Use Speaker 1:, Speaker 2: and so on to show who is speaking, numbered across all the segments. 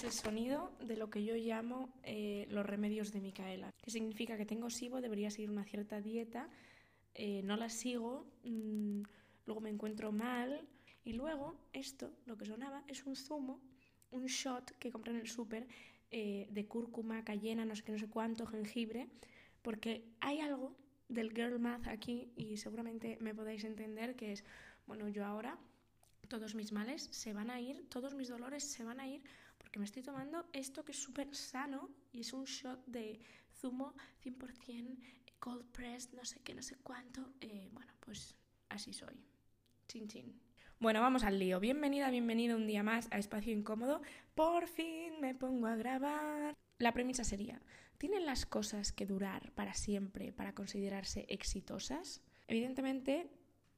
Speaker 1: es el sonido de lo que yo llamo eh, los remedios de Micaela, que significa que tengo SIBO, debería seguir una cierta dieta, eh, no la sigo, mm, luego me encuentro mal y luego esto, lo que sonaba, es un zumo, un shot que compré en el súper eh, de cúrcuma, cayena, no sé qué, no sé cuánto, jengibre, porque hay algo del girl math aquí y seguramente me podáis entender que es, bueno, yo ahora todos mis males se van a ir, todos mis dolores se van a ir porque me estoy tomando esto que es súper sano y es un shot de zumo 100% cold pressed, no sé qué, no sé cuánto. Eh, bueno, pues así soy. Chin chin. Bueno, vamos al lío. Bienvenida, bienvenido un día más a Espacio Incómodo. Por fin me pongo a grabar. La premisa sería, ¿tienen las cosas que durar para siempre para considerarse exitosas? Evidentemente,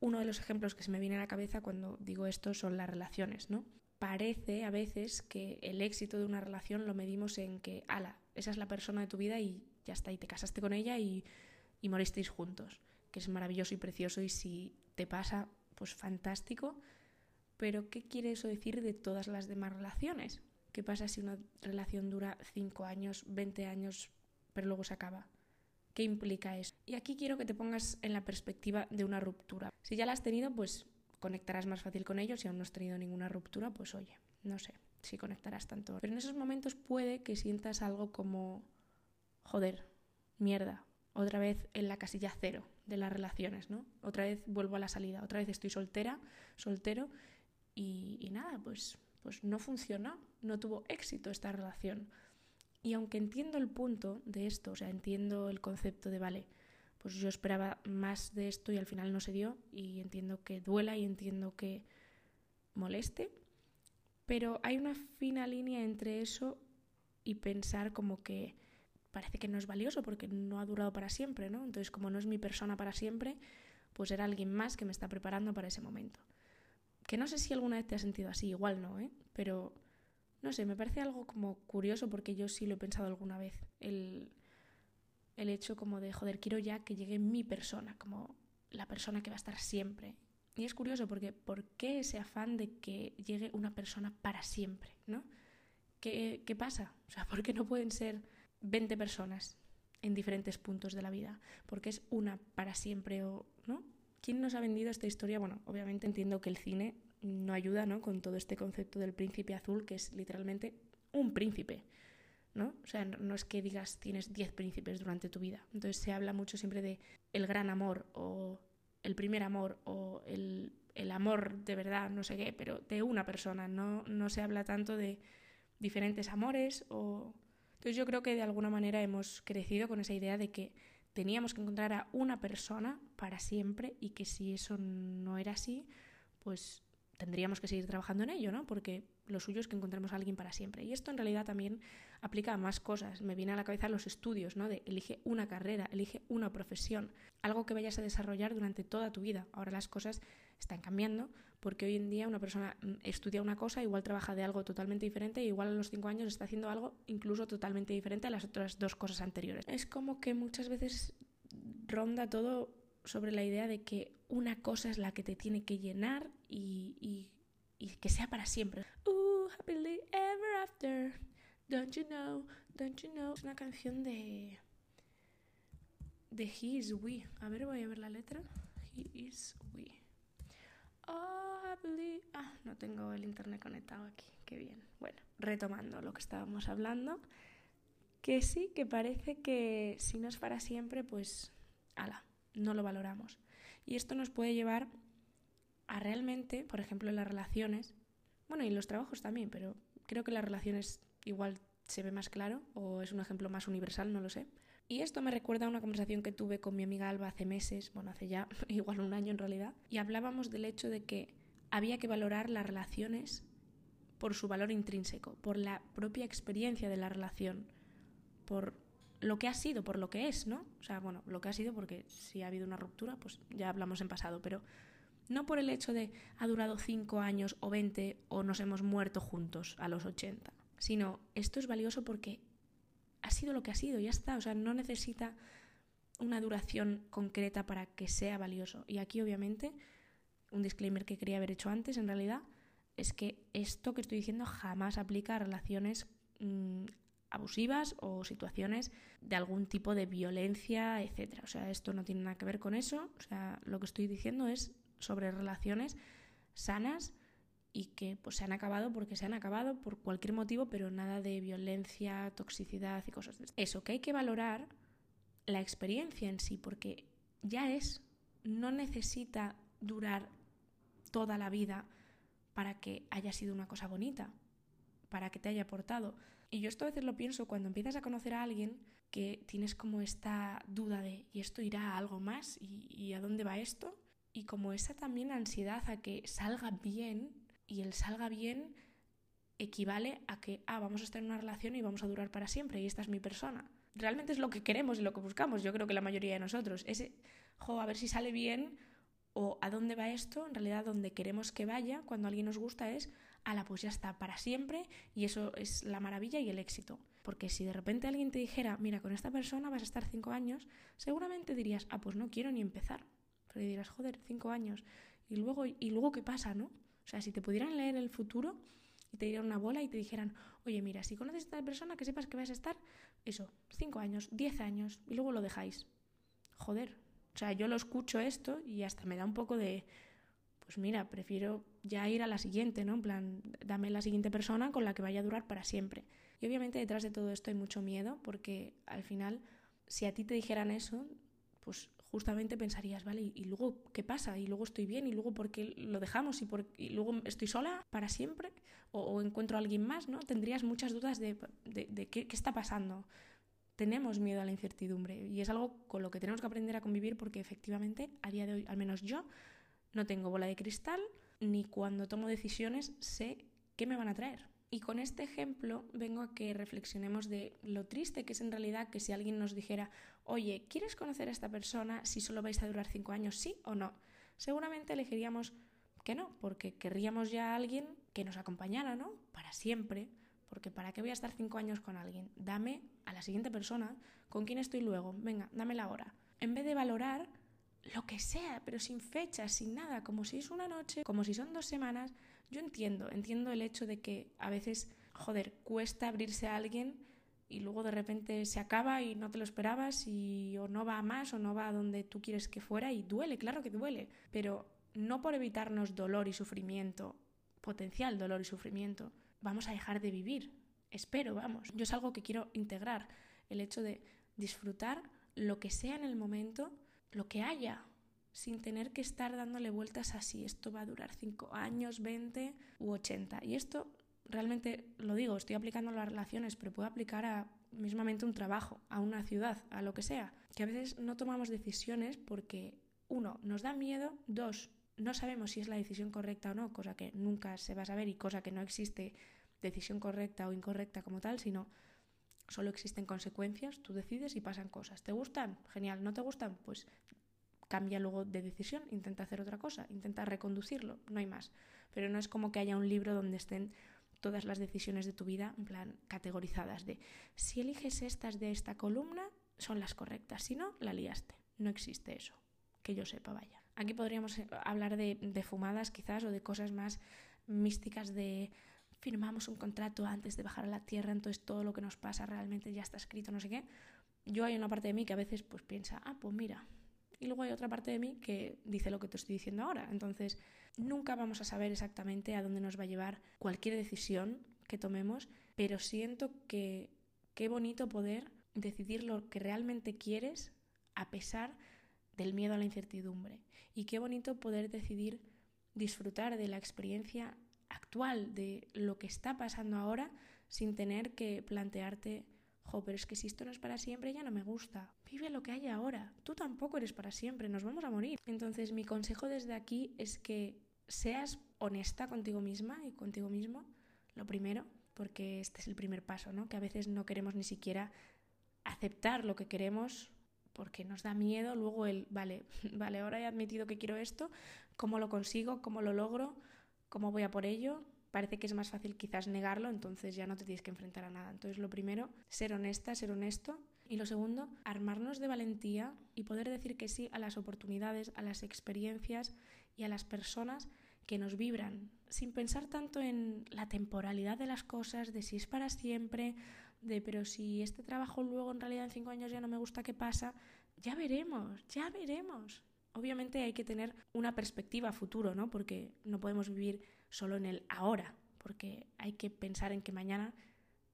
Speaker 1: uno de los ejemplos que se me viene a la cabeza cuando digo esto son las relaciones, ¿no? Parece a veces que el éxito de una relación lo medimos en que, ala, esa es la persona de tu vida y ya está, y te casaste con ella y, y moristeis juntos, que es maravilloso y precioso y si te pasa, pues fantástico, pero ¿qué quiere eso decir de todas las demás relaciones? ¿Qué pasa si una relación dura 5 años, 20 años, pero luego se acaba? ¿Qué implica eso? Y aquí quiero que te pongas en la perspectiva de una ruptura. Si ya la has tenido, pues conectarás más fácil con ellos. Si aún no has tenido ninguna ruptura, pues oye, no sé si conectarás tanto. Pero en esos momentos puede que sientas algo como, joder, mierda, otra vez en la casilla cero de las relaciones, ¿no? Otra vez vuelvo a la salida, otra vez estoy soltera, soltero y, nada, pues, pues no funcionó, no tuvo éxito esta relación. Y aunque entiendo el punto de esto, o sea, entiendo el concepto de, vale, pues yo esperaba más de esto y al final no se dio, y entiendo que duela y entiendo que moleste, pero hay una fina línea entre eso y pensar como que parece que no es valioso porque no ha durado para siempre, ¿no? Entonces, como no es mi persona para siempre, pues era alguien más que me está preparando para ese momento. Que no sé si alguna vez te has sentido así, igual no, ¿eh? Pero no sé, me parece algo como curioso porque yo sí lo he pensado alguna vez. El, el hecho como de, joder, quiero ya que llegue mi persona, como la persona que va a estar siempre. Y es curioso porque ¿por qué ese afán de que llegue una persona para siempre, ¿no? ¿Qué, qué pasa? O sea, ¿por qué no pueden ser 20 personas en diferentes puntos de la vida? Porque es una para siempre o, ¿no? ¿Quién nos ha vendido esta historia? Bueno, obviamente entiendo que el cine no ayuda ¿no? con todo este concepto del príncipe azul, que es literalmente un príncipe. ¿no? O sea, no es que digas tienes 10 príncipes durante tu vida. Entonces se habla mucho siempre de el gran amor o el primer amor o el, el amor de verdad, no sé qué, pero de una persona. No, no se habla tanto de diferentes amores o... Entonces yo creo que de alguna manera hemos crecido con esa idea de que teníamos que encontrar a una persona para siempre y que si eso no era así, pues tendríamos que seguir trabajando en ello, ¿no? Porque lo suyo es que encontremos a alguien para siempre. Y esto en realidad también aplica a más cosas. Me viene a la cabeza los estudios, ¿no? De elige una carrera, elige una profesión, algo que vayas a desarrollar durante toda tu vida. Ahora las cosas están cambiando porque hoy en día una persona mm, estudia una cosa, igual trabaja de algo totalmente diferente y igual a los cinco años está haciendo algo incluso totalmente diferente a las otras dos cosas anteriores. Es como que muchas veces ronda todo sobre la idea de que una cosa es la que te tiene que llenar y, y, que sea para siempre. Uh, happily ever after. Don't you know, don't you know. Es una canción de. de He is We. A ver, voy a ver la letra. He is We. Oh, happily. Ah, no tengo el internet conectado aquí. Qué bien. Bueno, retomando lo que estábamos hablando. Que sí, que parece que si no es para siempre, pues. ala no lo valoramos. Y esto nos puede llevar realmente, por ejemplo, en las relaciones, bueno, y en los trabajos también, pero creo que las relaciones igual se ve más claro o es un ejemplo más universal, no lo sé. Y esto me recuerda a una conversación que tuve con mi amiga Alba hace meses, bueno, hace ya igual un año en realidad, y hablábamos del hecho de que había que valorar las relaciones por su valor intrínseco, por la propia experiencia de la relación, por lo que ha sido por lo que es, ¿no? O sea, bueno, lo que ha sido porque si ha habido una ruptura, pues ya hablamos en pasado, pero no por el hecho de ha durado 5 años o 20 o nos hemos muerto juntos a los 80, sino esto es valioso porque ha sido lo que ha sido, ya está, o sea, no necesita una duración concreta para que sea valioso. Y aquí obviamente, un disclaimer que quería haber hecho antes, en realidad, es que esto que estoy diciendo jamás aplica a relaciones mm, abusivas o situaciones de algún tipo de violencia, etc. O sea, esto no tiene nada que ver con eso. O sea, lo que estoy diciendo es sobre relaciones sanas y que pues se han acabado porque se han acabado por cualquier motivo, pero nada de violencia, toxicidad y cosas de eso. Que hay que valorar la experiencia en sí, porque ya es, no necesita durar toda la vida para que haya sido una cosa bonita, para que te haya aportado. Y yo esto a veces lo pienso cuando empiezas a conocer a alguien que tienes como esta duda de ¿y esto irá a algo más? ¿Y, y a dónde va esto? Y como esa también ansiedad a que salga bien y el salga bien equivale a que, ah, vamos a estar en una relación y vamos a durar para siempre y esta es mi persona. Realmente es lo que queremos y lo que buscamos, yo creo que la mayoría de nosotros. Ese, jo, a ver si sale bien o a dónde va esto, en realidad donde queremos que vaya cuando alguien nos gusta es, ala, pues ya está, para siempre y eso es la maravilla y el éxito. Porque si de repente alguien te dijera, mira, con esta persona vas a estar cinco años, seguramente dirías, ah, pues no quiero ni empezar. Pero dirás, joder, cinco años. Y luego, ¿y luego qué pasa, no? O sea, si te pudieran leer el futuro y te dieran una bola y te dijeran, oye, mira, si conoces a esta persona, que sepas que vas a estar, eso, cinco años, diez años, y luego lo dejáis. Joder. O sea, yo lo escucho esto y hasta me da un poco de, pues mira, prefiero ya ir a la siguiente, ¿no? En plan, dame la siguiente persona con la que vaya a durar para siempre. Y obviamente detrás de todo esto hay mucho miedo porque al final, si a ti te dijeran eso, pues justamente pensarías, vale, ¿y luego qué pasa? ¿Y luego estoy bien? ¿Y luego por qué lo dejamos? ¿Y, por, y luego estoy sola para siempre? ¿O, encuentro a alguien más? ¿no? Tendrías muchas dudas de, qué, está pasando. Tenemos miedo a la incertidumbre y es algo con lo que tenemos que aprender a convivir porque efectivamente a día de hoy, al menos yo, no tengo bola de cristal ni cuando tomo decisiones sé qué me van a traer. Y con este ejemplo vengo a que reflexionemos de lo triste que es en realidad que si alguien nos dijera, oye, ¿quieres conocer a esta persona si solo vais a durar cinco años, sí o no? Seguramente elegiríamos que no, porque querríamos ya a alguien que nos acompañara, ¿no? Para siempre. Porque ¿para qué voy a estar cinco años con alguien? Dame a la siguiente persona con quien estoy luego. Venga, dame la hora. En vez de valorar lo que sea, pero sin fecha, sin nada, como si es una noche, como si son dos semanas, yo entiendo, entiendo el hecho de que a veces, joder, cuesta abrirse a alguien y luego de repente se acaba y no te lo esperabas y o no va a más o no va a donde tú quieres que fuera y duele, claro que duele, pero no por evitarnos dolor y sufrimiento, potencial dolor y sufrimiento, vamos a dejar de vivir. Espero, vamos. Yo es algo que quiero integrar, el hecho de disfrutar lo que sea en el momento, lo que haya, sin tener que estar dándole vueltas a si esto va a durar 5 años, 20 u 80. Y esto realmente lo digo, estoy aplicando a las relaciones, pero puedo aplicar a mismamente un trabajo, a una ciudad, a lo que sea. Que a veces no tomamos decisiones porque, uno, nos da miedo, dos, no sabemos si es la decisión correcta o no, cosa que nunca se va a saber y cosa que no existe decisión correcta o incorrecta como tal, sino solo existen consecuencias, tú decides y pasan cosas. ¿Te gustan? Genial. ¿No te gustan? Pues cambia luego de decisión, intenta hacer otra cosa, intenta reconducirlo, no hay más. Pero no es como que haya un libro donde estén todas las decisiones de tu vida en plan categorizadas de si eliges estas de esta columna son las correctas, si no, la liaste. No existe eso, que yo sepa, vaya. Aquí podríamos eh, hablar de, fumadas quizás o de cosas más místicas de firmamos un contrato antes de bajar a la tierra, entonces todo lo que nos pasa realmente ya está escrito, no sé qué. Yo hay una parte de mí que a veces pues piensa, ah, pues mira, y luego hay otra parte de mí que dice lo que te estoy diciendo ahora. Entonces, nunca vamos a saber exactamente a dónde nos va a llevar cualquier decisión que tomemos, pero siento que qué bonito poder decidir lo que realmente quieres a pesar del miedo a la incertidumbre. Y qué bonito poder decidir disfrutar de la experiencia actual, de lo que está pasando ahora, sin tener que plantearte jo, pero es que si esto no es para siempre ya no me gusta. Vive lo que hay ahora. Tú tampoco eres para siempre, nos vamos a morir. Entonces mi consejo desde aquí es que seas honesta contigo misma y contigo mismo, lo primero, porque este es el primer paso, ¿no? Que a veces no queremos ni siquiera aceptar lo que queremos porque nos da miedo luego el, vale, vale, ahora he admitido que quiero esto, ¿cómo lo consigo? ¿Cómo lo logro? ¿Cómo voy a por ello? Parece que es más fácil quizás negarlo, entonces ya no te tienes que enfrentar a nada. Entonces lo primero, ser honesta, ser honesto. Y lo segundo, armarnos de valentía y poder decir que sí a las oportunidades, a las experiencias y a las personas que nos vibran, sin pensar tanto en la temporalidad de las cosas, de si es para siempre, de pero si este trabajo luego en realidad en cinco años ya no me gusta, ¿qué pasa? Ya veremos, ya veremos. Obviamente hay que tener una perspectiva futuro, ¿no? Porque no podemos vivir solo en el ahora, porque hay que pensar en que mañana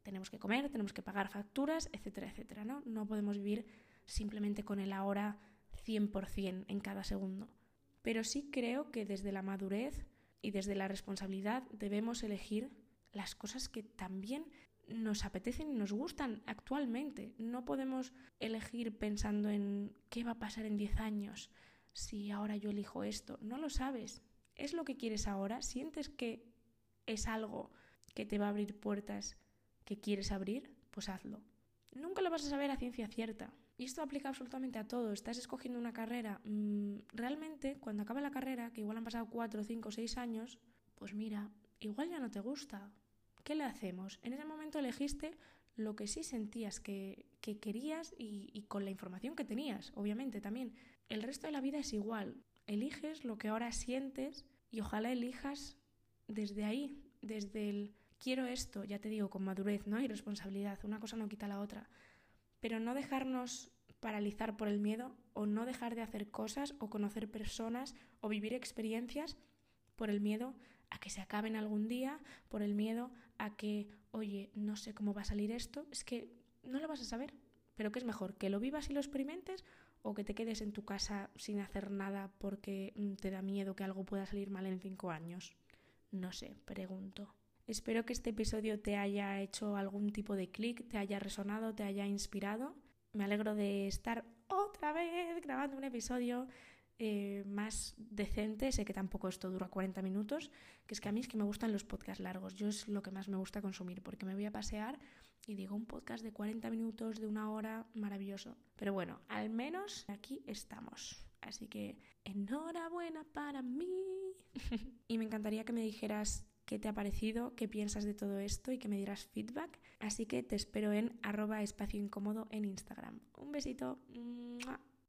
Speaker 1: tenemos que comer, tenemos que pagar facturas, etcétera, etcétera, ¿no? No podemos vivir simplemente con el ahora 100% en cada segundo. Pero sí creo que desde la madurez y desde la responsabilidad debemos elegir las cosas que también nos apetecen y nos gustan actualmente. No podemos elegir pensando en qué va a pasar en 10 años si ahora yo elijo esto. No lo sabes. ¿Es lo que quieres ahora? ¿Sientes que es algo que te va a abrir puertas que quieres abrir? Pues hazlo. Nunca lo vas a saber a ciencia cierta. Y esto aplica absolutamente a todo. Estás escogiendo una carrera. Mm, realmente, cuando acaba la carrera, que igual han pasado 4, 5, 6 años, pues mira, igual ya no te gusta. ¿Qué le hacemos? En ese momento elegiste lo que sí sentías que, querías y, y con la información que tenías, obviamente también. El resto de la vida es igual. Eliges lo que ahora sientes y ojalá elijas desde ahí, desde el quiero esto, ya te digo, con madurez, ¿no? Y responsabilidad. Una cosa no quita la otra. Pero no dejarnos paralizar por el miedo o no dejar de hacer cosas o conocer personas o vivir experiencias por el miedo a que se acaben algún día, por el miedo a que, oye, no sé cómo va a salir esto, es que no lo vas a saber. Pero ¿qué es mejor? ¿Que lo vivas y lo experimentes o que te quedes en tu casa sin hacer nada porque mm, te da miedo que algo pueda salir mal en cinco años? No sé, pregunto. Espero que este episodio te haya hecho algún tipo de clic, te haya resonado, te haya inspirado. Me alegro de estar otra vez grabando un episodio eh, más decente. Sé que tampoco esto dura 40 minutos, que es que a mí es que me gustan los podcasts largos. Yo es lo que más me gusta consumir, porque me voy a pasear y digo un podcast de 40 minutos, de una hora, maravilloso. Pero bueno, al menos aquí estamos. Así que enhorabuena para mí. y me encantaría que me dijeras qué te ha parecido, qué piensas de todo esto y que me dieras feedback. Así que te espero en arroba espacio incómodo en Instagram. Un besito.